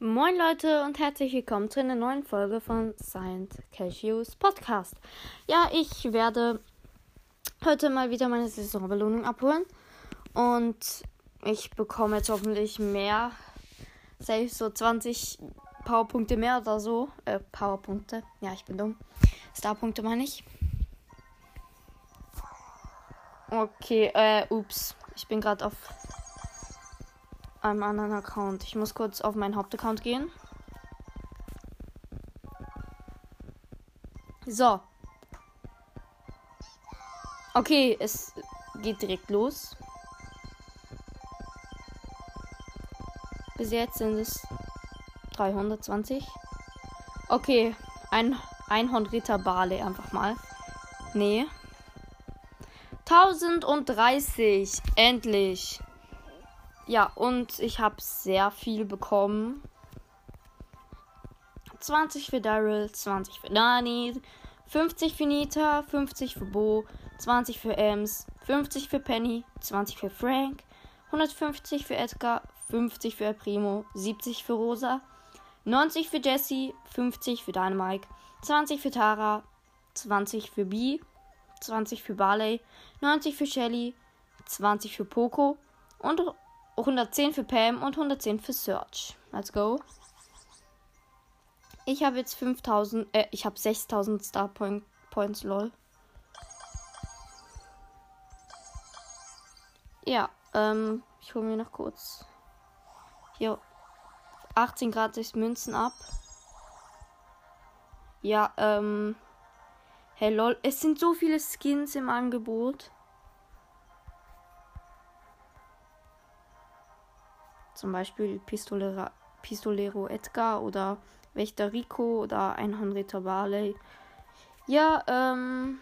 Moin Leute und herzlich willkommen zu einer neuen Folge von Science Cashews Podcast. Ja, ich werde heute mal wieder meine Saisonbelohnung abholen und ich bekomme jetzt hoffentlich mehr, safe so 20 Powerpunkte mehr oder so. Äh, Powerpunkte. Ja, ich bin dumm. Starpunkte meine ich. Okay, äh, ups. Ich bin gerade auf einem anderen Account. Ich muss kurz auf meinen Hauptaccount gehen. So. Okay, es geht direkt los. Bis jetzt sind es 320. Okay, ein Einhornritter Bale einfach mal. Nee. 1030. Endlich. Ja, und ich habe sehr viel bekommen. 20 für Daryl, 20 für Nani, 50 für Nita, 50 für Bo, 20 für Ems, 50 für Penny, 20 für Frank, 150 für Edgar, 50 für El Primo, 70 für Rosa, 90 für Jesse, 50 für Dynamike, 20 für Tara, 20 für B, 20 für Barley, 90 für Shelly, 20 für Poco und 110 für Pam und 110 für Search. Let's go. Ich habe jetzt 5000, äh, ich habe 6000 Star Point, Points, lol. Ja, ähm, ich hole mir noch kurz hier 18 gratis Münzen ab. Ja, ähm, hey lol, es sind so viele Skins im Angebot. Zum Beispiel Pistolera, Pistolero Edgar oder Wächter Rico oder Einhornritter Barley. Ja, ähm.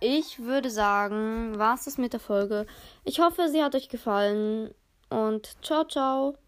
Ich würde sagen, war es das mit der Folge. Ich hoffe, sie hat euch gefallen und ciao, ciao.